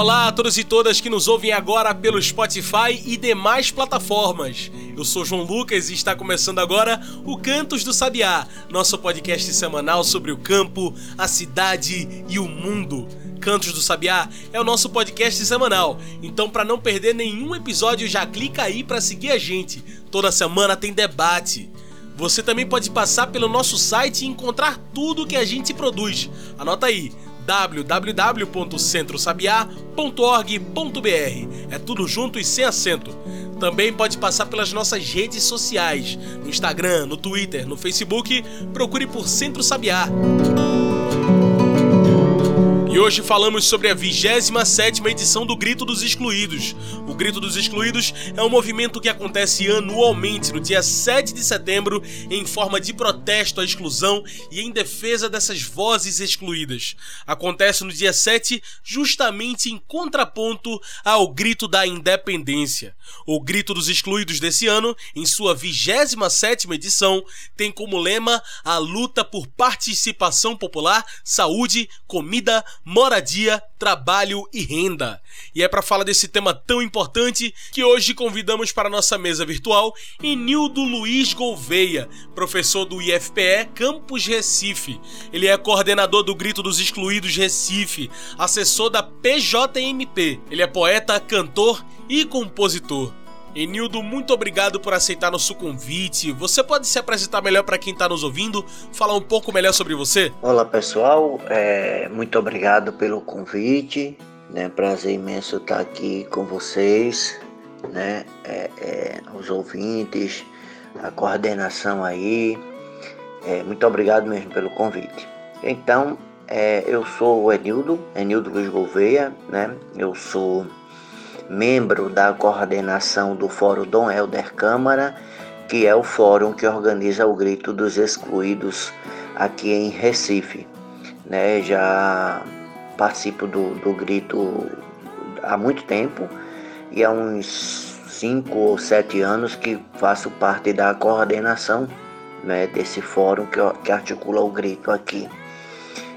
Olá a todos e todas que nos ouvem agora pelo Spotify e demais plataformas. Eu sou João Lucas e está começando agora o Cantos do Sabiá, nosso podcast semanal sobre o campo, a cidade e o mundo. Cantos do Sabiá é o nosso podcast semanal, então para não perder nenhum episódio já clica aí para seguir a gente. Toda semana tem debate. Você também pode passar pelo nosso site e encontrar tudo que a gente produz. Anota aí www.centrosabiá.org.br. É tudo junto e sem acento. Também pode passar pelas nossas redes sociais, no Instagram, no Twitter, no Facebook, procure por Centro Sabiá. E hoje falamos sobre a 27 edição do Grito dos Excluídos. O Grito dos Excluídos é um movimento que acontece anualmente no dia 7 de setembro em forma de protesto à exclusão e em defesa dessas vozes excluídas. Acontece no dia 7 justamente em contraponto ao Grito da Independência. O Grito dos Excluídos desse ano, em sua 27 edição, tem como lema a luta por participação popular, saúde, comida, moradia, trabalho e renda. E é para falar desse tema tão importante que hoje convidamos para nossa mesa virtual Enildo Luiz Gouveia, professor do IFPE Campus Recife. Ele é coordenador do Grito dos Excluídos Recife, assessor da PJMP. Ele é poeta, cantor e compositor. Enildo, muito obrigado por aceitar nosso convite. Você pode se apresentar melhor para quem está nos ouvindo, falar um pouco melhor sobre você? Olá pessoal, é, muito obrigado pelo convite. Né, prazer imenso estar aqui com vocês, né, é, é, os ouvintes, a coordenação aí. É, muito obrigado mesmo pelo convite. Então, é, eu sou o Enildo, Enildo Luiz Gouveia, né? Eu sou membro da coordenação do Fórum Dom Helder Câmara, que é o fórum que organiza o Grito dos Excluídos aqui em Recife. Né? Já participo do, do Grito há muito tempo e há uns cinco ou sete anos que faço parte da coordenação né, desse fórum que, que articula o Grito aqui.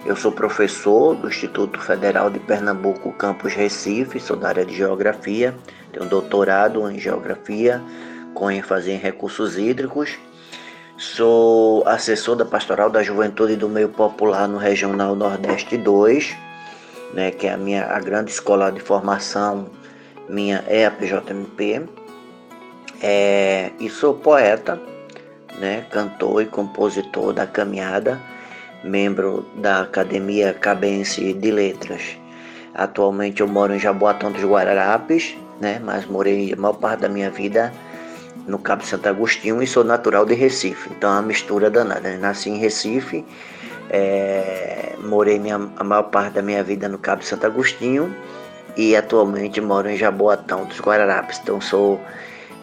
Eu sou professor do Instituto Federal de Pernambuco, campus Recife, sou da área de Geografia, tenho doutorado em Geografia, com ênfase em recursos hídricos. Sou assessor da Pastoral da Juventude do Meio Popular no Regional Nordeste 2, né, que é a minha a grande escola de formação minha é a PJMP. É, e sou poeta, né, cantor e compositor da caminhada membro da Academia Cabense de Letras. Atualmente eu moro em Jaboatão dos Guararapes, né? mas morei a maior parte da minha vida no Cabo Santo Agostinho e sou natural de Recife. Então é uma mistura danada. Nasci em Recife, é, morei minha, a maior parte da minha vida no Cabo Santo Agostinho e atualmente moro em Jaboatão dos Guararapes. Então sou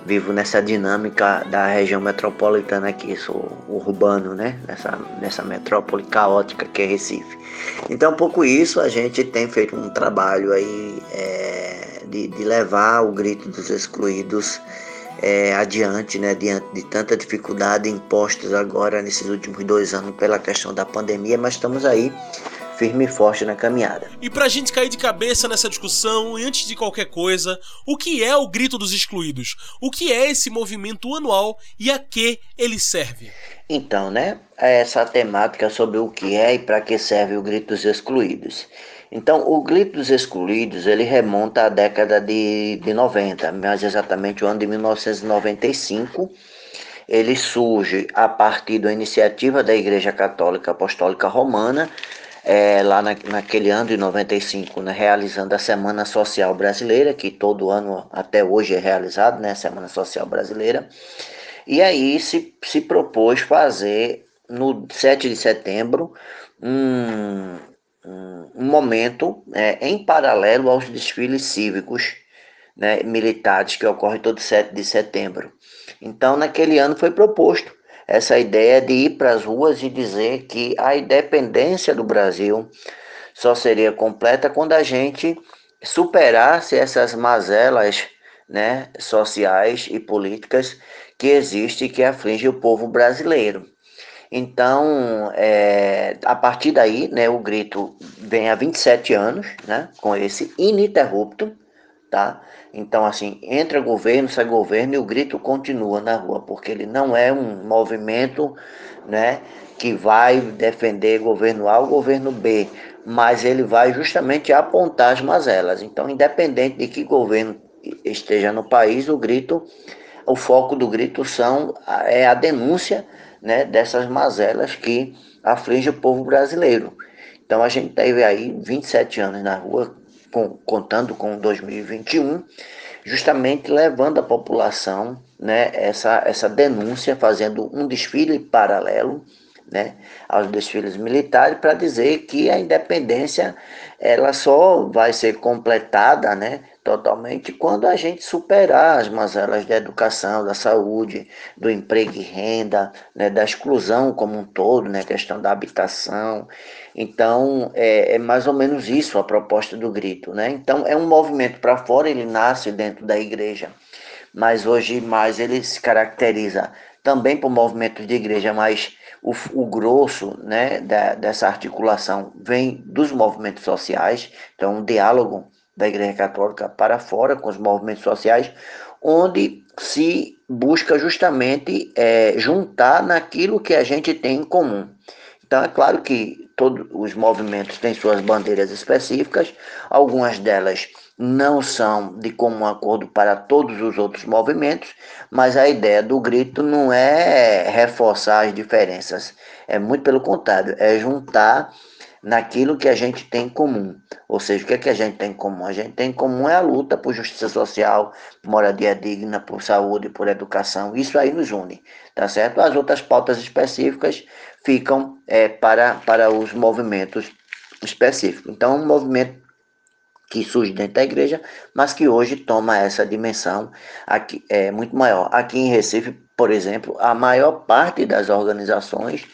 vivo nessa dinâmica da região metropolitana aqui, sou urbano, né? Nessa, nessa metrópole caótica que é Recife. Então, um pouco isso, a gente tem feito um trabalho aí é, de, de, levar o grito dos excluídos é, adiante, né? Diante de tanta dificuldade impostas agora nesses últimos dois anos pela questão da pandemia, mas estamos aí firme e forte na caminhada. E pra gente cair de cabeça nessa discussão, antes de qualquer coisa, o que é o Grito dos Excluídos? O que é esse movimento anual e a que ele serve? Então, né, essa temática sobre o que é e para que serve o Grito dos Excluídos. Então, o Grito dos Excluídos, ele remonta à década de, de 90, mais exatamente o ano de 1995, ele surge a partir da iniciativa da Igreja Católica Apostólica Romana é, lá na, naquele ano de 95, né, realizando a Semana Social Brasileira, que todo ano até hoje é realizado, né, Semana Social Brasileira. E aí se, se propôs fazer no 7 de setembro um, um, um momento é, em paralelo aos desfiles cívicos né, militares que ocorrem todo 7 de setembro. Então, naquele ano foi proposto essa ideia de ir para as ruas e dizer que a independência do Brasil só seria completa quando a gente superasse essas mazelas né, sociais e políticas que existem e que afligem o povo brasileiro. Então, é, a partir daí, né, o grito vem há 27 anos, né, com esse ininterrupto, tá? Então, assim, entra governo, sai governo e o grito continua na rua, porque ele não é um movimento, né, que vai defender governo A ou governo B, mas ele vai justamente apontar as mazelas. Então, independente de que governo esteja no país, o grito, o foco do grito são é a denúncia né, dessas mazelas que afligem o povo brasileiro. Então a gente teve aí 27 anos na rua, com, contando com 2021, justamente levando a população né, essa, essa denúncia, fazendo um desfile paralelo né, aos desfiles militares para dizer que a independência ela só vai ser completada né, totalmente quando a gente superar as mazelas da educação, da saúde, do emprego e renda, né, da exclusão como um todo, né, questão da habitação. Então, é, é mais ou menos isso a proposta do grito. Né? Então, é um movimento para fora, ele nasce dentro da igreja, mas hoje mais ele se caracteriza também por movimentos de igreja, mas o, o grosso né, da, dessa articulação vem dos movimentos sociais, então um diálogo da Igreja Católica para fora com os movimentos sociais, onde se busca justamente é, juntar naquilo que a gente tem em comum. Então é claro que todos os movimentos têm suas bandeiras específicas, algumas delas não são de comum acordo para todos os outros movimentos, mas a ideia do grito não é reforçar as diferenças, é muito pelo contrário, é juntar naquilo que a gente tem em comum. Ou seja, o que é que a gente tem em comum? A gente tem em comum é a luta por justiça social, por moradia digna, por saúde, por educação. Isso aí nos une, tá certo? As outras pautas específicas ficam é, para, para os movimentos específicos. Então, um movimento que surge dentro da igreja, mas que hoje toma essa dimensão aqui, é, muito maior. Aqui em Recife, por exemplo, a maior parte das organizações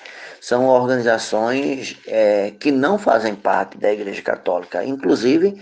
são organizações é, que não fazem parte da Igreja Católica, inclusive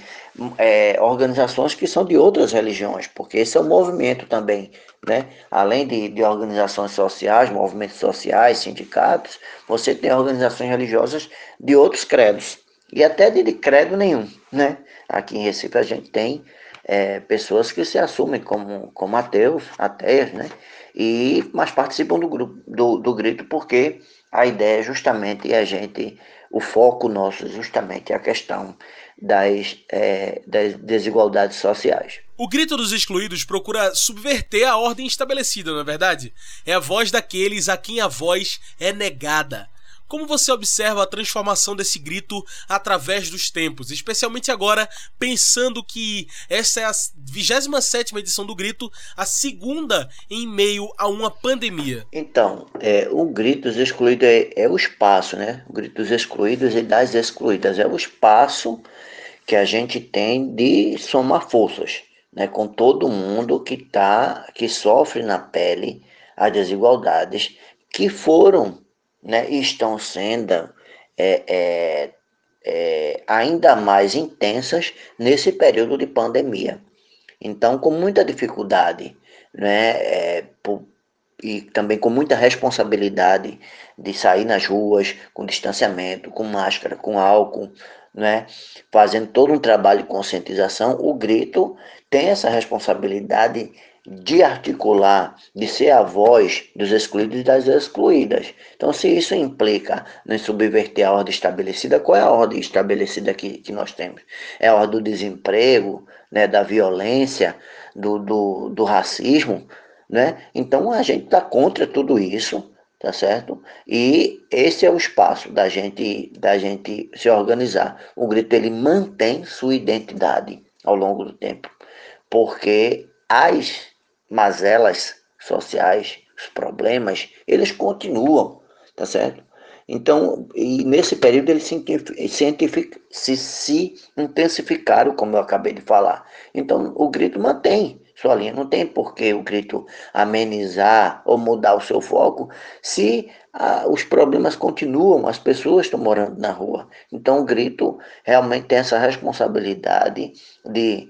é, organizações que são de outras religiões, porque esse é um movimento também, né? Além de, de organizações sociais, movimentos sociais, sindicatos, você tem organizações religiosas de outros credos e até de, de credo nenhum, né? Aqui em Recife a gente tem é, pessoas que se assumem como, como ateus, ateias, né? E, mas participam do grupo do, do grito porque a ideia é justamente a gente, o foco nosso justamente é a questão das, é, das desigualdades sociais. O grito dos excluídos procura subverter a ordem estabelecida, não é verdade? É a voz daqueles a quem a voz é negada. Como você observa a transformação desse grito através dos tempos, especialmente agora, pensando que essa é a 27 edição do grito, a segunda em meio a uma pandemia? Então, é, o grito dos excluídos é, é o espaço, né? O grito dos excluídos e das excluídas é o espaço que a gente tem de somar forças, né? Com todo mundo que tá, que sofre na pele as desigualdades que foram né, estão sendo é, é, é, ainda mais intensas nesse período de pandemia. Então, com muita dificuldade, né, é, por, e também com muita responsabilidade de sair nas ruas com distanciamento, com máscara, com álcool, né, fazendo todo um trabalho de conscientização, o grito tem essa responsabilidade de articular, de ser a voz dos excluídos e das excluídas. Então, se isso implica em subverter a ordem estabelecida, qual é a ordem estabelecida que, que nós temos? É a ordem do desemprego, né, da violência, do, do, do racismo, né? Então, a gente está contra tudo isso, tá certo? E esse é o espaço da gente, da gente se organizar. O grito, ele mantém sua identidade ao longo do tempo, porque as mazelas sociais, os problemas, eles continuam, tá certo? Então, e nesse período eles se, se, se intensificaram, como eu acabei de falar. Então, o grito mantém sua linha. Não tem por que o grito amenizar ou mudar o seu foco se ah, os problemas continuam, as pessoas estão morando na rua. Então, o grito realmente tem essa responsabilidade de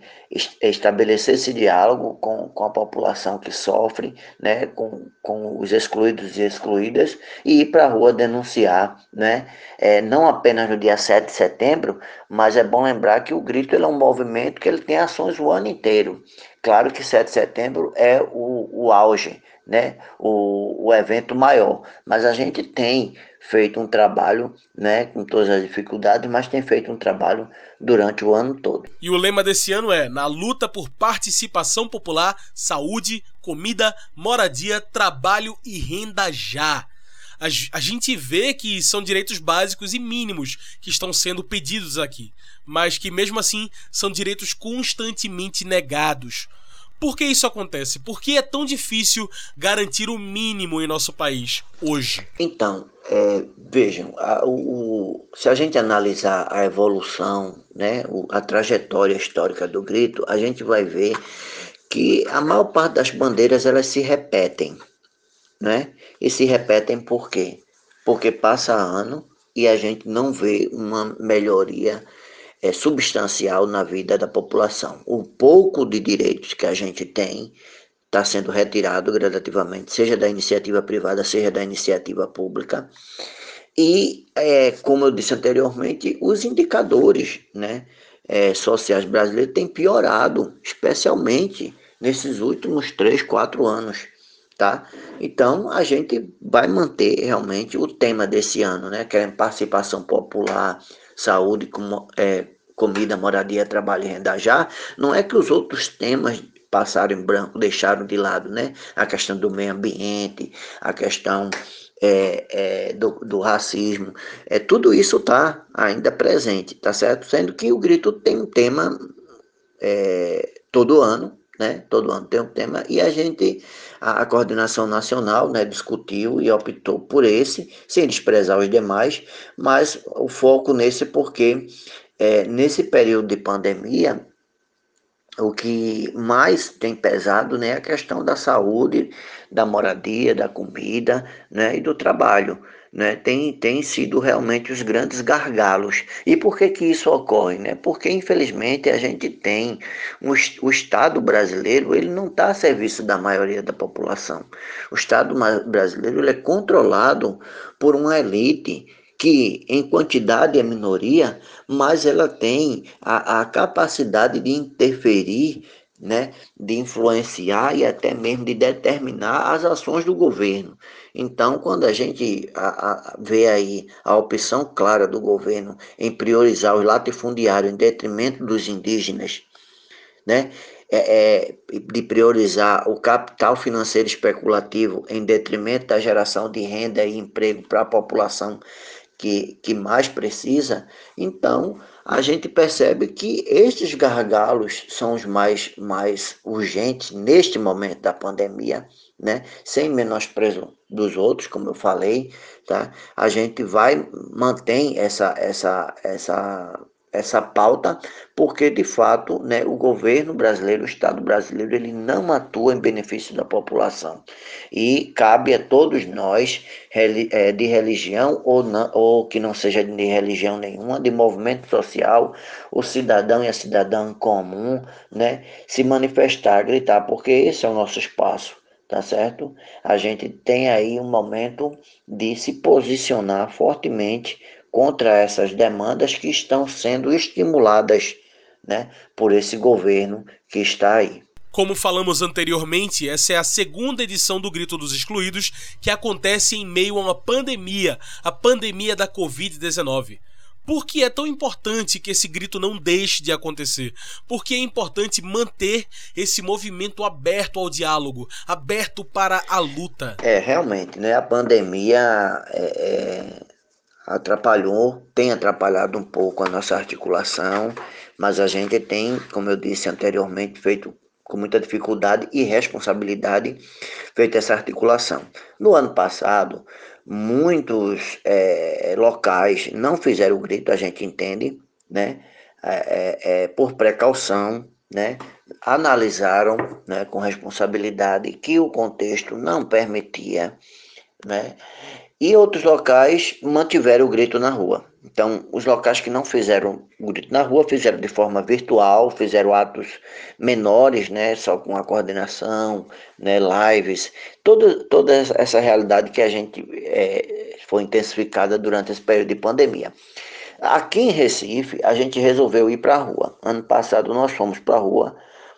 estabelecer esse diálogo com, com a população que sofre, né, com, com os excluídos e excluídas, e ir para a rua denunciar, né, é, não apenas no dia 7 de setembro, mas é bom lembrar que o grito é um movimento que ele tem ações o ano inteiro. Claro que 7 de setembro é o, o auge, né, o, o evento maior. Mas a gente tem feito um trabalho, né, com todas as dificuldades, mas tem feito um trabalho durante o ano todo. E o lema desse ano é: na luta por participação popular, saúde, comida, moradia, trabalho e renda já. A, a gente vê que são direitos básicos e mínimos que estão sendo pedidos aqui, mas que mesmo assim são direitos constantemente negados. Por que isso acontece? Por que é tão difícil garantir o mínimo em nosso país hoje? Então, é, vejam, a, o, se a gente analisar a evolução, né, a trajetória histórica do grito, a gente vai ver que a maior parte das bandeiras elas se repetem, né? E se repetem por quê? Porque passa ano e a gente não vê uma melhoria é, substancial na vida da população. O pouco de direitos que a gente tem está sendo retirado gradativamente, seja da iniciativa privada, seja da iniciativa pública. E, é, como eu disse anteriormente, os indicadores né, é, sociais brasileiros têm piorado, especialmente nesses últimos três, quatro anos. Tá? Então, a gente vai manter realmente o tema desse ano, né, que é participação popular, saúde, como, é, comida, moradia, trabalho e renda já, não é que os outros temas passaram em branco, deixaram de lado, né? A questão do meio ambiente, a questão é, é, do, do, racismo, é, tudo isso está ainda presente, tá certo? Sendo que o grito tem um tema é, todo ano, né? Todo ano tem um tema e a gente, a, a, coordenação nacional, né, discutiu e optou por esse, sem desprezar os demais, mas o foco nesse porque é, nesse período de pandemia, o que mais tem pesado né, é a questão da saúde, da moradia, da comida né, e do trabalho. Né, tem, tem sido realmente os grandes gargalos. E por que, que isso ocorre? Né? Porque, infelizmente, a gente tem um, o Estado brasileiro, ele não está a serviço da maioria da população. O Estado brasileiro ele é controlado por uma elite que em quantidade é minoria, mas ela tem a, a capacidade de interferir, né, de influenciar e até mesmo de determinar as ações do governo. Então, quando a gente a, a, vê aí a opção clara do governo em priorizar os latifundiários em detrimento dos indígenas, né, é, é, de priorizar o capital financeiro especulativo em detrimento da geração de renda e emprego para a população que, que mais precisa, então a gente percebe que estes gargalos são os mais, mais urgentes neste momento da pandemia, né? sem menosprezo dos outros, como eu falei, tá? a gente vai, mantém essa, essa, essa essa pauta, porque de fato né, o governo brasileiro, o Estado brasileiro, ele não atua em benefício da população. E cabe a todos nós, é, de religião ou, não, ou que não seja de religião nenhuma, de movimento social, o cidadão e a cidadã comum, né, se manifestar, gritar, porque esse é o nosso espaço tá certo? A gente tem aí um momento de se posicionar fortemente contra essas demandas que estão sendo estimuladas né, por esse governo que está aí. Como falamos anteriormente, essa é a segunda edição do Grito dos Excluídos que acontece em meio a uma pandemia, a pandemia da Covid-19. Por que é tão importante que esse grito não deixe de acontecer? Por que é importante manter esse movimento aberto ao diálogo, aberto para a luta? É, realmente, né? A pandemia é, é atrapalhou, tem atrapalhado um pouco a nossa articulação, mas a gente tem, como eu disse anteriormente, feito com muita dificuldade e responsabilidade feito essa articulação. No ano passado, muitos é, locais não fizeram o grito, a gente entende, né? É, é, é por precaução, né? Analisaram né, com responsabilidade que o contexto não permitia, né? E outros locais mantiveram o grito na rua. Então, os locais que não fizeram o grito na rua fizeram de forma virtual, fizeram atos menores, né, só com a coordenação, né, lives, toda, toda essa realidade que a gente é, foi intensificada durante esse período de pandemia. Aqui em Recife, a gente resolveu ir para a rua. Ano passado nós fomos para a rua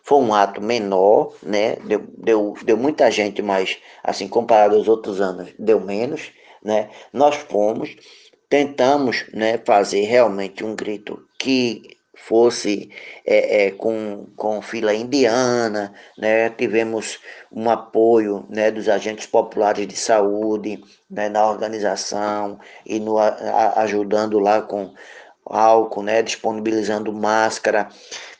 foi um ato menor, né? Deu, deu, deu muita gente, mas assim, comparado aos outros anos, deu menos, né? Nós fomos, tentamos né, fazer realmente um grito que fosse é, é, com, com fila indiana, né? tivemos um apoio né, dos agentes populares de saúde né, na organização e no, a, ajudando lá com álcool, né, disponibilizando máscara.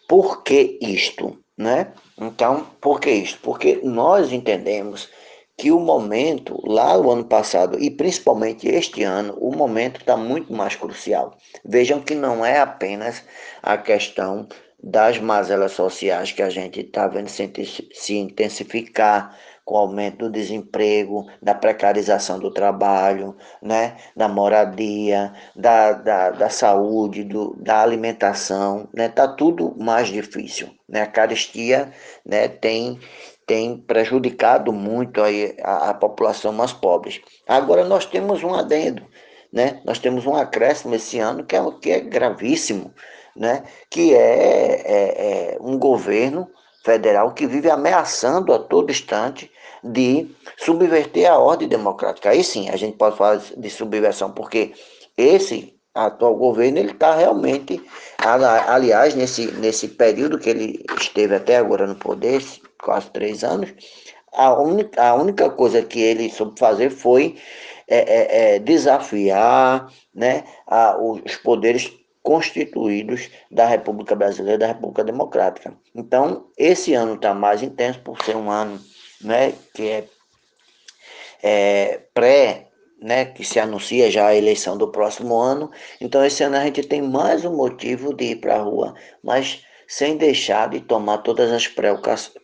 Por que isto? Né? Então, por que isso? Porque nós entendemos que o momento, lá no ano passado e principalmente este ano, o momento está muito mais crucial. Vejam que não é apenas a questão das mazelas sociais que a gente está vendo se intensificar, com o aumento do desemprego, da precarização do trabalho, né, da moradia, da, da, da saúde, do, da alimentação, né, tá tudo mais difícil, né, a carestia, né, tem tem prejudicado muito aí a, a população mais pobre. Agora nós temos um adendo, né, nós temos um acréscimo esse ano que é, que é gravíssimo, né, que é, é, é um governo federal que vive ameaçando a todo instante de subverter a ordem democrática. Aí sim, a gente pode falar de subversão, porque esse atual governo ele está realmente, aliás, nesse, nesse período que ele esteve até agora no poder, quase três anos, a única, a única coisa que ele soube fazer foi é, é, é desafiar né, a, os poderes constituídos da República Brasileira, da República Democrática. Então, esse ano está mais intenso por ser um ano né, que é, é pré, né, que se anuncia já a eleição do próximo ano. Então, esse ano a gente tem mais um motivo de ir para a rua, mas sem deixar de tomar todas as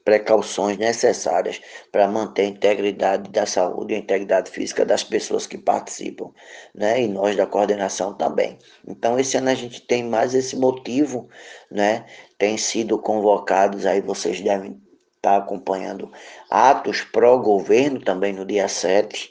precauções necessárias para manter a integridade da saúde e a integridade física das pessoas que participam, né? E nós da coordenação também. Então, esse ano a gente tem mais esse motivo, né? Tem sido convocados, aí vocês devem estar acompanhando atos pró-governo também no dia 7,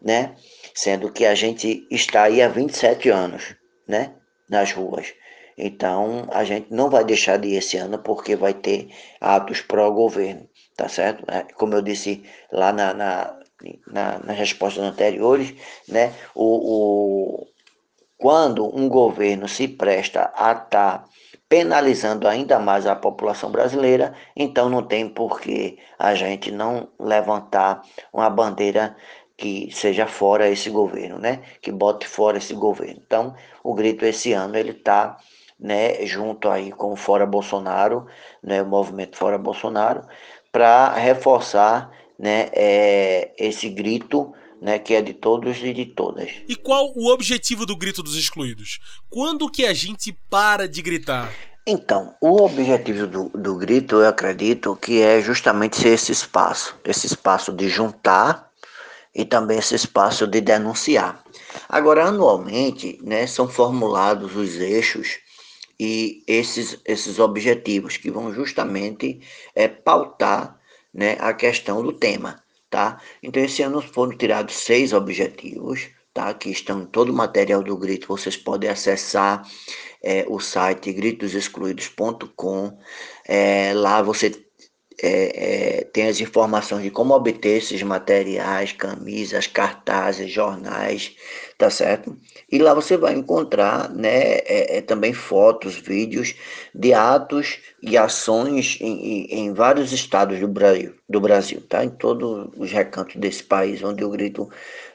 né? Sendo que a gente está aí há 27 anos, né? Nas ruas. Então, a gente não vai deixar de ir esse ano porque vai ter atos pró-governo, tá certo? É, como eu disse lá na, na, na, nas respostas anteriores, né? O, o, quando um governo se presta a estar tá penalizando ainda mais a população brasileira, então não tem por que a gente não levantar uma bandeira que seja fora esse governo, né? Que bote fora esse governo. Então, o grito esse ano ele está né, junto aí com o Fora Bolsonaro, né, o movimento Fora Bolsonaro, para reforçar né, é, esse grito né, que é de todos e de todas. E qual o objetivo do grito dos excluídos? Quando que a gente para de gritar? Então, o objetivo do, do grito, eu acredito que é justamente ser esse espaço, esse espaço de juntar e também esse espaço de denunciar. Agora, anualmente, né, são formulados os eixos e esses, esses objetivos que vão justamente é, pautar né, a questão do tema. Tá? Então, esse ano foram tirados seis objetivos, tá? que estão todo o material do Grito. Vocês podem acessar é, o site gritosexcluídos.com. É, lá você é, é, tem as informações de como obter esses materiais, camisas, cartazes, jornais, tá certo? E lá você vai encontrar né, é, é também fotos, vídeos de atos e ações em, em, vários estados do Brasil, do Brasil, tá? Em todos os recantos desse país onde o grito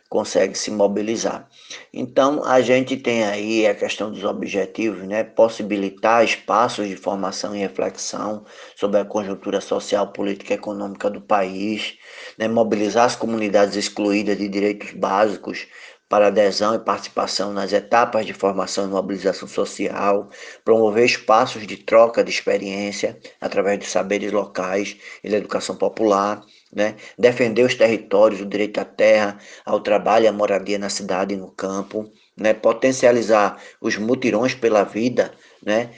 consegue se mobilizar. Então, a gente tem aí a questão dos objetivos, né? possibilitar espaços de formação e reflexão sobre a conjuntura social, política e econômica do país, né? mobilizar as comunidades excluídas de direitos básicos para adesão e participação nas etapas de formação e mobilização social, promover espaços de troca de experiência através dos saberes locais e da educação popular, né? defender os territórios, o direito à terra, ao trabalho, à moradia na cidade e no campo, né? potencializar os mutirões pela vida, né?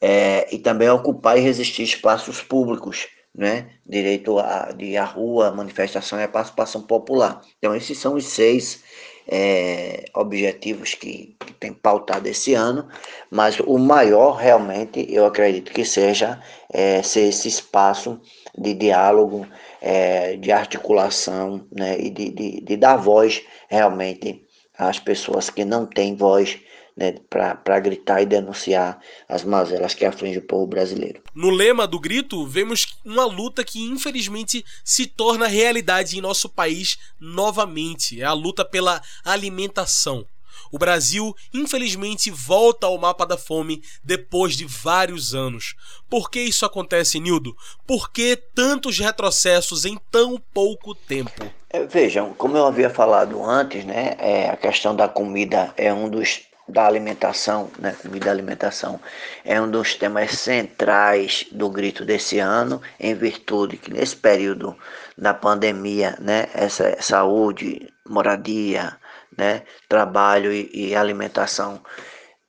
É, e também ocupar e resistir espaços públicos, né? direito a, de a rua, manifestação e a participação popular. Então, esses são os seis é, objetivos que, que tem pautado esse ano, mas o maior realmente eu acredito que seja é, ser esse espaço de diálogo, é, de articulação né, e de, de, de dar voz realmente às pessoas que não têm voz né, para gritar e denunciar as mazelas que afligem o povo brasileiro. No lema do grito, vemos uma luta que infelizmente se torna realidade em nosso país novamente: é a luta pela alimentação. O Brasil, infelizmente, volta ao mapa da fome depois de vários anos. Por que isso acontece, Nildo? Por que tantos retrocessos em tão pouco tempo? É, vejam, como eu havia falado antes, né, é, a questão da comida é um dos da alimentação, né, comida e alimentação, é um dos temas centrais do grito desse ano, em virtude que nesse período da pandemia, né, essa saúde, moradia, né, trabalho e, e alimentação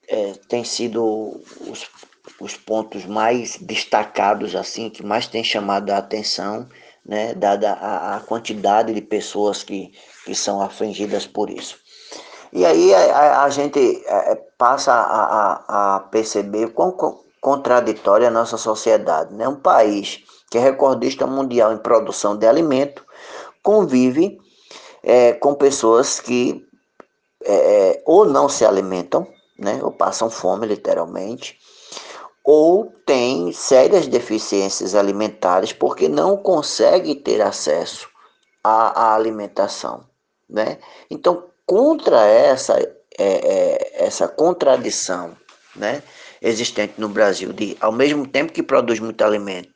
é, tem sido os, os pontos mais destacados assim, que mais tem chamado a atenção, né, dada a, a quantidade de pessoas que, que são afligidas por isso. E aí a, a gente é, passa a, a, a, perceber quão contraditória é a nossa sociedade. Né? Um país que é recordista mundial em produção de alimento convive é, com pessoas que é, é, ou não se alimentam, né? ou passam fome literalmente, ou têm sérias deficiências alimentares porque não conseguem ter acesso à, à alimentação. Né? Então, contra essa, é, é, essa contradição né, existente no Brasil, de ao mesmo tempo que produz muito alimento,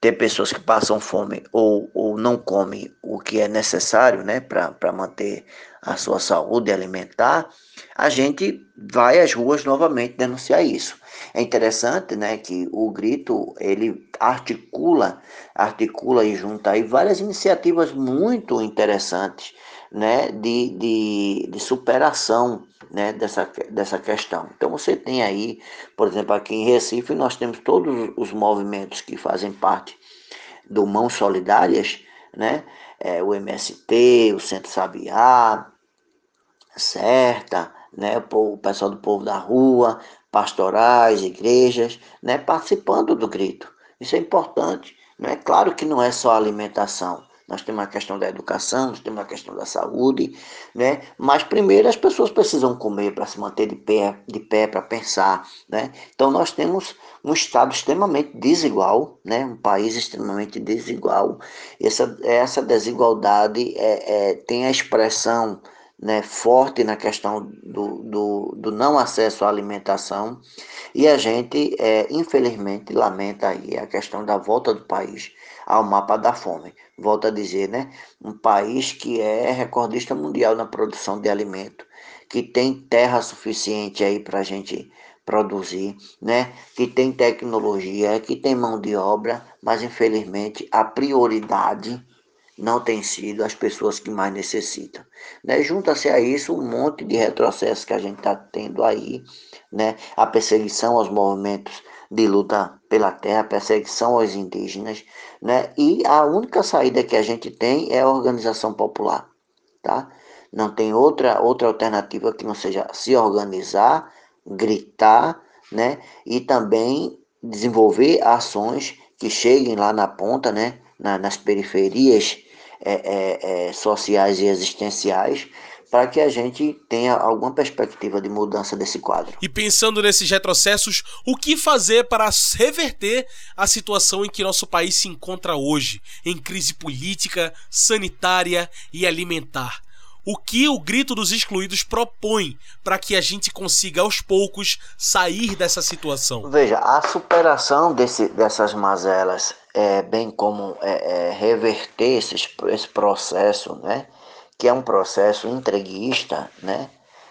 ter pessoas que passam fome ou, ou não comem o que é necessário né, para manter a sua saúde alimentar, a gente vai às ruas novamente denunciar isso. É interessante né, que o grito ele articula, articula e junta aí várias iniciativas muito interessantes né, de, de, de superação né, dessa, dessa questão. Então você tem aí, por exemplo, aqui em Recife, nós temos todos os movimentos que fazem parte do Mãos Solidárias, né? É, o MST, o Centro Sabiá, Certa, né? o pessoal do povo da rua, pastorais, igrejas, né? participando do grito. Isso é importante. Não é claro que não é só alimentação, nós temos a questão da educação, nós temos a questão da saúde, né? Mas primeiro as pessoas precisam comer para se manter de pé, de pé para pensar, né? Então nós temos um estado extremamente desigual, né? Um país extremamente desigual. Essa essa desigualdade é, é tem a expressão né, forte na questão do, do, do, não acesso à alimentação e a gente, é, infelizmente, lamenta aí a questão da volta do país ao mapa da fome. Volto a dizer, né, um país que é recordista mundial na produção de alimento, que tem terra suficiente aí para a gente produzir, né, que tem tecnologia, que tem mão de obra, mas infelizmente a prioridade não tem sido as pessoas que mais necessitam. Né? Junta-se a isso um monte de retrocessos que a gente está tendo aí, né? a perseguição aos movimentos de luta pela terra, perseguição aos indígenas, né? e a única saída que a gente tem é a organização popular. Tá? Não tem outra, outra alternativa que não seja se organizar, gritar né? e também desenvolver ações que cheguem lá na ponta, né? na, nas periferias é, é, é, sociais e existenciais, para que a gente tenha alguma perspectiva de mudança desse quadro. E pensando nesses retrocessos, o que fazer para reverter a situação em que nosso país se encontra hoje, em crise política, sanitária e alimentar? O que o Grito dos Excluídos propõe para que a gente consiga aos poucos sair dessa situação? Veja, a superação desse, dessas mazelas, é, bem como é, é, reverter esse, esse processo, né, que é um processo entreguista, né,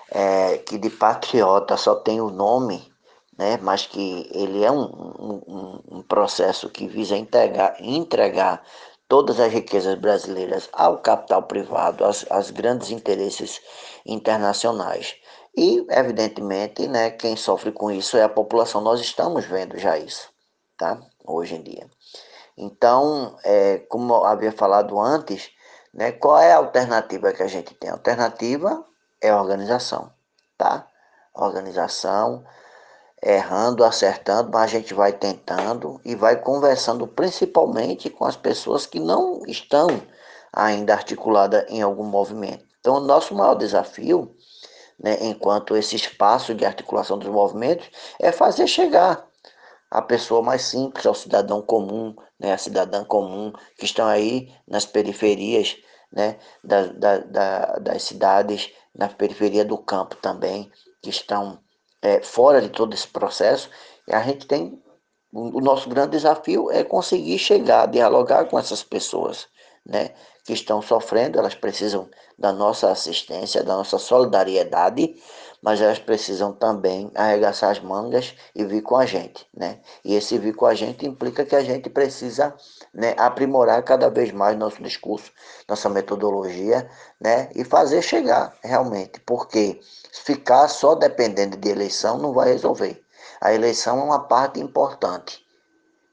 é, que de patriota só tem o nome, né, mas que ele é um, um, um processo que visa entregar, entregar todas as riquezas brasileiras ao capital privado, aos, aos grandes interesses internacionais. E, evidentemente, né, quem sofre com isso é a população. Nós estamos vendo já isso, tá? Hoje em dia. Então, é, como eu havia falado antes, né, qual é a alternativa que a gente tem? A alternativa é a organização, tá? Organização, errando, acertando, mas a gente vai tentando e vai conversando principalmente com as pessoas que não estão ainda articuladas em algum movimento. Então, o nosso maior desafio, né, enquanto esse espaço de articulação dos movimentos, é fazer chegar a pessoa mais simples, ao cidadão comum, né, a cidadã comum, que estão aí nas periferias né, da, da, da, das cidades, na periferia do campo também, que estão é, fora de todo esse processo, e a gente tem. O nosso grande desafio é conseguir chegar, dialogar com essas pessoas né, que estão sofrendo, elas precisam da nossa assistência, da nossa solidariedade, mas elas precisam também arregaçar as mangas e vir com a gente, né? E esse vir com a gente implica que a gente precisa né, aprimorar cada vez mais nosso discurso, nossa metodologia, né? E fazer chegar realmente, porque ficar só dependendo de eleição não vai resolver. A eleição é uma parte importante,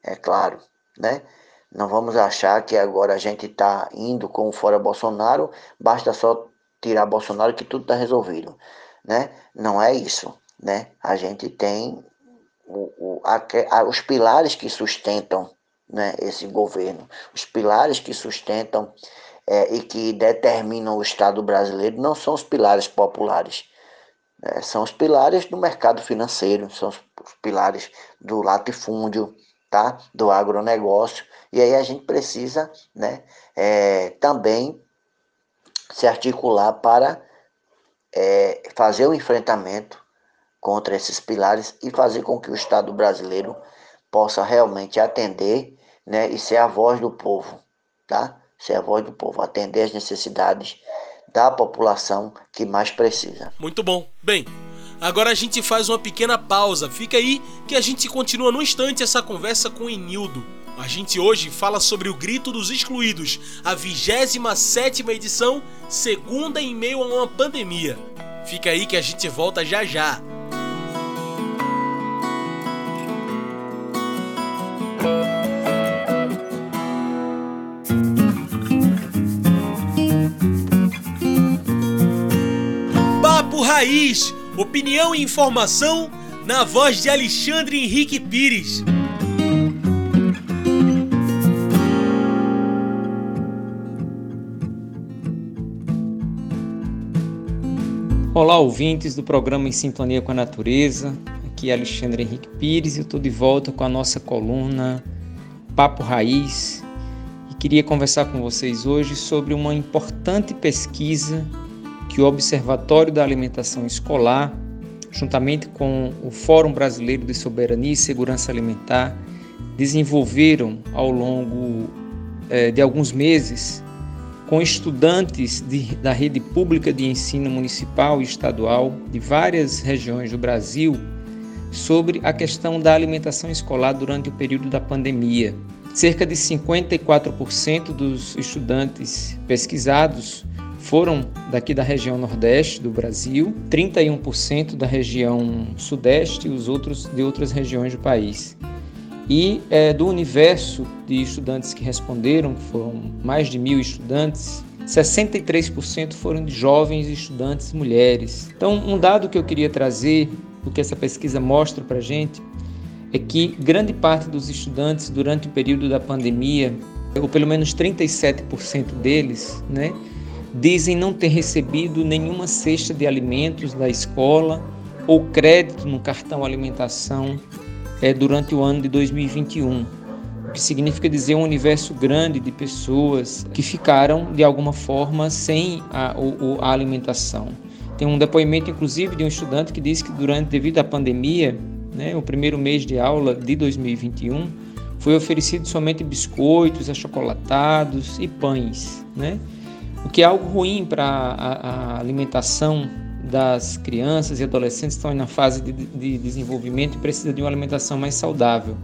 é claro, né? Não vamos achar que agora a gente está indo com o fora Bolsonaro, basta só tirar Bolsonaro que tudo está resolvido, né? Não é isso, né? A gente tem o, o, a, a, os pilares que sustentam né, esse governo, os pilares que sustentam é, e que determinam o Estado brasileiro não são os pilares populares, né, são os pilares do mercado financeiro, são os, os pilares do latifúndio, tá? do agronegócio, e aí a gente precisa né, é, também se articular para é, fazer o um enfrentamento contra esses pilares e fazer com que o Estado brasileiro possa realmente atender né, e ser a voz do povo, tá? Ser a voz do povo, atender as necessidades da população que mais precisa. Muito bom. Bem, agora a gente faz uma pequena pausa. Fica aí que a gente continua no instante essa conversa com o Enildo. A gente hoje fala sobre o Grito dos Excluídos, a 27 edição, segunda em meio a uma pandemia. Fica aí que a gente volta já já. Raiz, opinião e informação na voz de Alexandre Henrique Pires. Olá, ouvintes do programa Em Sintonia com a Natureza. Aqui é Alexandre Henrique Pires e eu estou de volta com a nossa coluna Papo Raiz. E queria conversar com vocês hoje sobre uma importante pesquisa que o Observatório da Alimentação Escolar, juntamente com o Fórum Brasileiro de Soberania e Segurança Alimentar, desenvolveram ao longo eh, de alguns meses com estudantes de, da rede pública de ensino municipal e estadual de várias regiões do Brasil sobre a questão da alimentação escolar durante o período da pandemia. Cerca de 54% dos estudantes pesquisados foram daqui da região Nordeste do Brasil, 31% da região Sudeste e os outros de outras regiões do país. E é, do universo de estudantes que responderam, que foram mais de mil estudantes, 63% foram de jovens estudantes mulheres. Então, um dado que eu queria trazer, o que essa pesquisa mostra para a gente, é que grande parte dos estudantes durante o período da pandemia, ou pelo menos 37% deles, né, dizem não ter recebido nenhuma cesta de alimentos da escola ou crédito no cartão alimentação é, durante o ano de 2021, o que significa dizer um universo grande de pessoas que ficaram de alguma forma sem a, a alimentação. Tem um depoimento, inclusive, de um estudante que disse que durante, devido à pandemia, né, o primeiro mês de aula de 2021, foi oferecido somente biscoitos, achocolatados e pães, né? o que é algo ruim para a, a, alimentação das crianças e adolescentes estão na fase de, de desenvolvimento e precisa de uma alimentação mais saudável.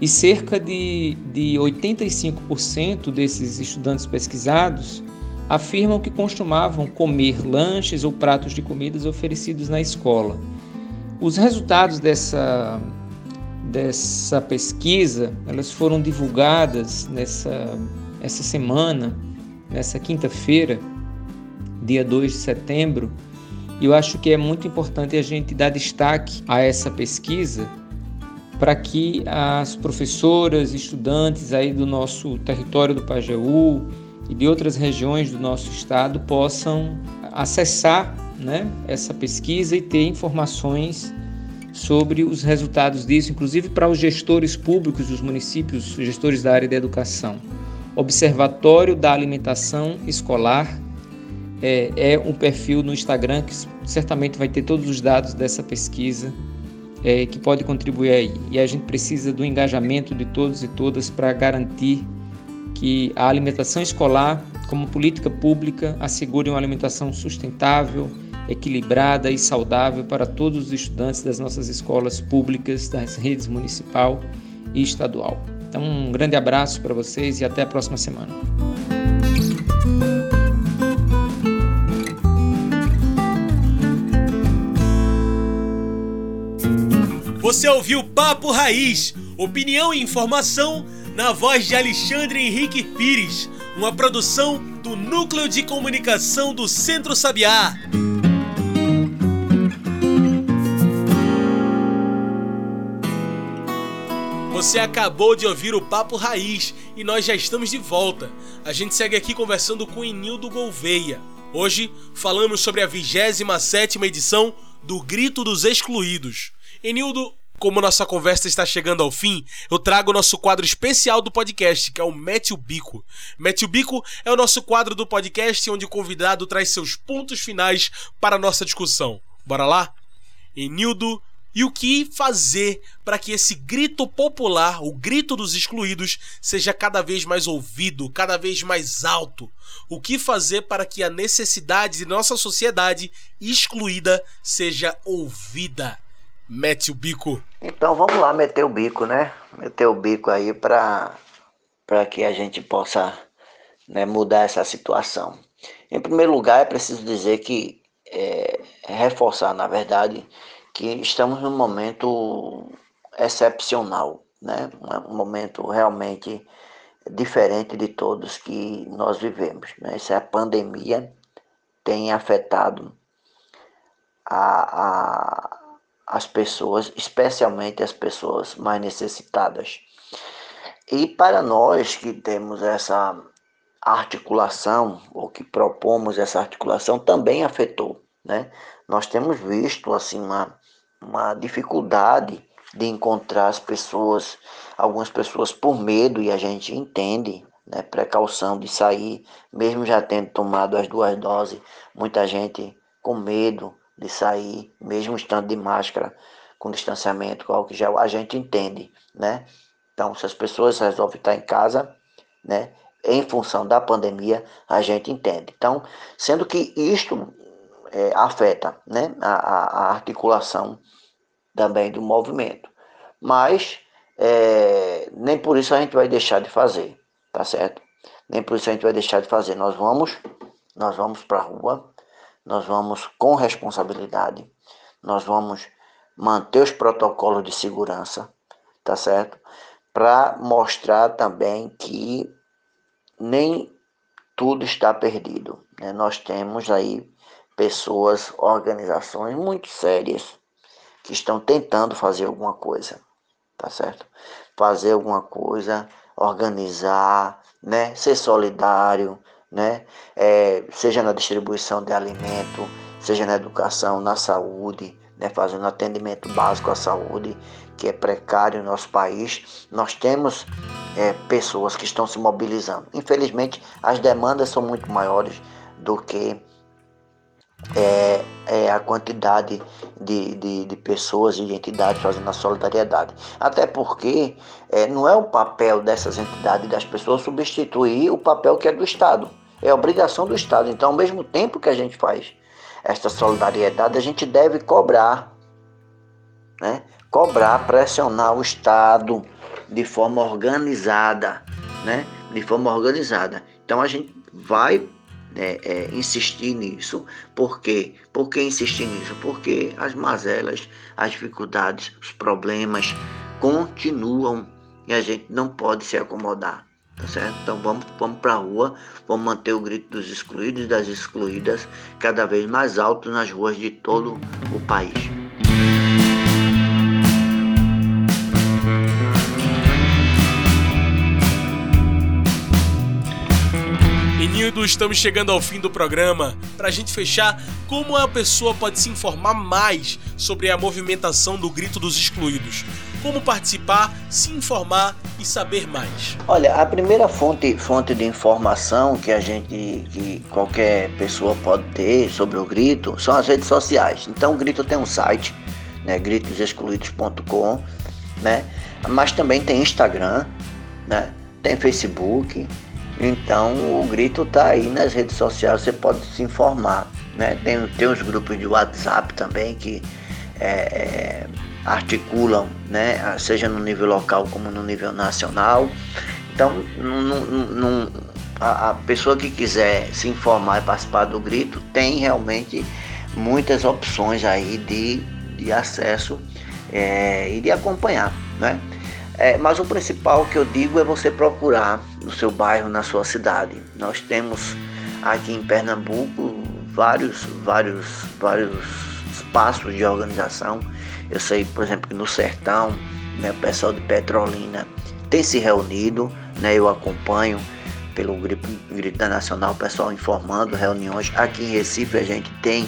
e cerca de, de 85% desses estudantes pesquisados afirmam que costumavam comer lanches ou pratos de comidas oferecidos na escola. Os resultados dessa, dessa pesquisa elas foram divulgadas nessa essa semana, nessa quinta-feira, dia 2 de setembro, e eu acho que é muito importante a gente dar destaque a essa pesquisa para que as professoras, estudantes aí do nosso território do Pajeú e de outras regiões do nosso estado possam acessar né, essa pesquisa e ter informações sobre os resultados disso, inclusive para os gestores públicos dos municípios, gestores da área da educação. Observatório da Alimentação Escolar é, é um perfil no Instagram que certamente vai ter todos os dados dessa pesquisa é, que pode contribuir aí. E a gente precisa do engajamento de todos e todas para garantir que a alimentação escolar, como política pública, assegure uma alimentação sustentável, equilibrada e saudável para todos os estudantes das nossas escolas públicas, das redes municipal e estadual. Então, um grande abraço para vocês e até a próxima semana. Você ouviu Papo Raiz, opinião e informação na voz de Alexandre Henrique Pires, uma produção do Núcleo de Comunicação do Centro Sabiá. Você acabou de ouvir o Papo Raiz e nós já estamos de volta. A gente segue aqui conversando com Enildo Gouveia. Hoje falamos sobre a 27 edição do Grito dos Excluídos. Enildo, como nossa conversa está chegando ao fim, eu trago o nosso quadro especial do podcast, que é o Mete o Bico. Mete o Bico é o nosso quadro do podcast onde o convidado traz seus pontos finais para a nossa discussão. Bora lá? Enildo, e o que fazer para que esse grito popular, o grito dos excluídos, seja cada vez mais ouvido, cada vez mais alto? O que fazer para que a necessidade de nossa sociedade excluída seja ouvida? Mete o bico. Então vamos lá meter o bico, né? Meter o bico aí para que a gente possa né, mudar essa situação. Em primeiro lugar, é preciso dizer que é, reforçar, na verdade, que estamos num momento excepcional, né? Um momento realmente diferente de todos que nós vivemos. Né? Essa pandemia tem afetado a as pessoas, especialmente as pessoas mais necessitadas. E para nós que temos essa articulação, ou que propomos essa articulação, também afetou. Né? Nós temos visto assim, uma, uma dificuldade de encontrar as pessoas, algumas pessoas por medo, e a gente entende, né, precaução de sair, mesmo já tendo tomado as duas doses, muita gente com medo de sair, mesmo estando de máscara, com distanciamento, com álcool gel, a gente entende, né? Então, se as pessoas resolvem estar em casa, né, em função da pandemia, a gente entende. Então, sendo que isto é, afeta né, a, a, articulação também do movimento. Mas é, nem por isso a gente vai deixar de fazer, tá certo? Nem por isso a gente vai deixar de fazer. Nós vamos, nós vamos para a rua, nós vamos com responsabilidade, nós vamos manter os protocolos de segurança, tá certo? Para mostrar também que nem tudo está perdido. Né? Nós temos aí pessoas, organizações muito sérias que estão tentando fazer alguma coisa, tá certo? Fazer alguma coisa, organizar, né? Ser solidário, né? É, seja na distribuição de alimento, seja na educação, na saúde, né? fazendo atendimento básico à saúde, que é precário no nosso país. Nós temos é, pessoas que estão se mobilizando. Infelizmente, as demandas são muito maiores do que é, é, a quantidade de, de, de, pessoas e de entidades fazendo a solidariedade. Até porque é, não é o papel dessas entidades e das pessoas substituir o papel que é do Estado. É obrigação do Estado. Então, ao mesmo tempo que a gente faz esta solidariedade, a gente deve cobrar, né? Cobrar, pressionar o Estado, de forma organizada, né? De forma organizada. Então a gente vai é, é, insistir nisso. Por quê? Por que insistir nisso? Porque as mazelas, as dificuldades, os problemas continuam e a gente não pode se acomodar. Tá certo? Então vamos, vamos para a rua, vamos manter o grito dos excluídos e das excluídas cada vez mais alto nas ruas de todo o país. Estamos chegando ao fim do programa. Para a gente fechar, como a pessoa pode se informar mais sobre a movimentação do Grito dos Excluídos? Como participar, se informar e saber mais? Olha, a primeira fonte, fonte de informação que a gente, que qualquer pessoa pode ter sobre o Grito são as redes sociais. Então o Grito tem um site, né, gritosexcluídos.com, né? Mas também tem Instagram, né? Tem Facebook, então o grito está aí nas redes sociais, você pode se informar. Né? Tem, tem os grupos de WhatsApp também que é, é, articulam, né? seja no nível local como no nível nacional. Então a, a pessoa que quiser se informar e participar do grito tem realmente muitas opções aí de, de acesso é, e de acompanhar. Né? É, mas o principal que eu digo é você procurar no seu bairro, na sua cidade. Nós temos aqui em Pernambuco vários, vários, vários espaços de organização. Eu sei, por exemplo, que no Sertão, né, o pessoal de Petrolina tem se reunido, né, eu acompanho pelo Grito, Grito Nacional, o pessoal informando reuniões. Aqui em Recife a gente tem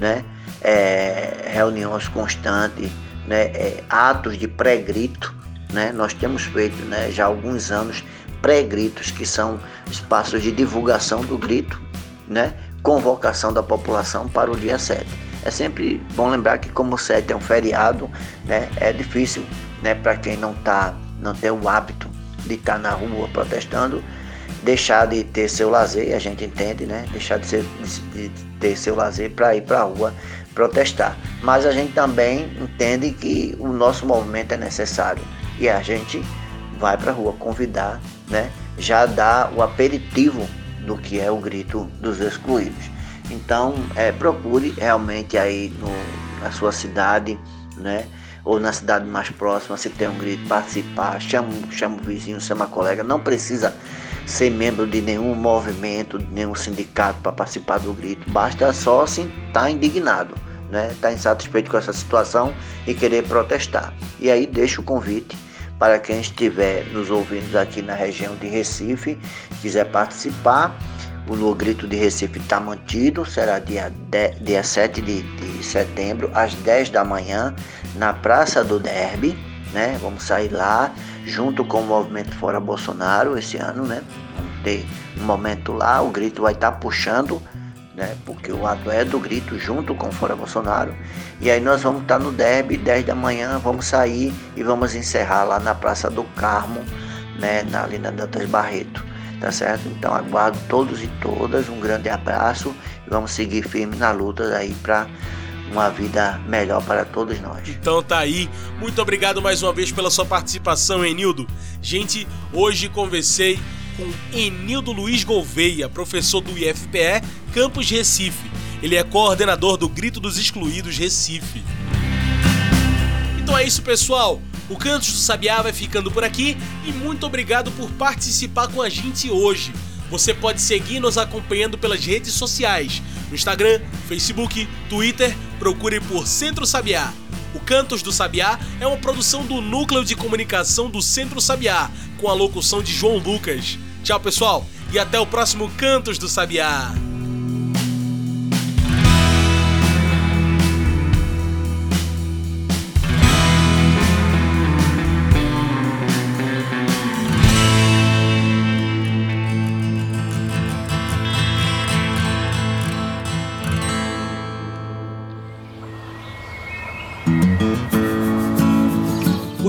né, é, reuniões constantes, né, é, atos de pré-grito né? Nós temos feito né, já há alguns anos pré-gritos, que são espaços de divulgação do grito, né? convocação da população para o dia 7. É sempre bom lembrar que como o 7 é um feriado, né, é difícil né, para quem não, tá, não tem o hábito de estar tá na rua protestando, deixar de ter seu lazer, a gente entende, né? Deixar de, ser, de ter seu lazer para ir para a rua protestar. Mas a gente também entende que o nosso movimento é necessário e a gente vai para a rua convidar, né? Já dá o aperitivo do que é o grito dos excluídos. Então, é, procure realmente aí no, na sua cidade, né? Ou na cidade mais próxima, se tem um grito, participar, chama, chama o vizinho, chama a colega. Não precisa ser membro de nenhum movimento, de nenhum sindicato para participar do grito. Basta só estar tá indignado, né? Estar tá insatisfeito com essa situação e querer protestar. E aí deixa o convite para quem estiver nos ouvindo aqui na região de Recife, quiser participar. O No Grito de Recife está mantido, será dia, 10, dia 7 de, de setembro, às 10 da manhã, na Praça do Derby. Né? Vamos sair lá, junto com o Movimento Fora Bolsonaro esse ano, né? Vamos ter um momento lá, o grito vai estar tá puxando né? Porque o ato é do grito junto com Fora Bolsonaro. E aí nós vamos estar no derby, 10 da manhã, vamos sair e vamos encerrar lá na Praça do Carmo, né? Na Lina Dantas Barreto. Tá certo? Então aguardo todos e todas, um grande abraço e vamos seguir firme na luta aí para uma vida melhor para todos nós. Então tá aí. Muito obrigado mais uma vez pela sua participação, Enildo. Gente, hoje conversei com Enildo Luiz Gouveia, professor do IFPE Campus Recife. Ele é coordenador do Grito dos Excluídos Recife. Então é isso, pessoal. O Cantos do Sabiá vai ficando por aqui e muito obrigado por participar com a gente hoje. Você pode seguir nos acompanhando pelas redes sociais, no Instagram, Facebook, Twitter, procure por Centro Sabiá. O Cantos do Sabiá é uma produção do Núcleo de Comunicação do Centro Sabiá, com a locução de João Lucas. Tchau, pessoal, e até o próximo Cantos do Sabiá.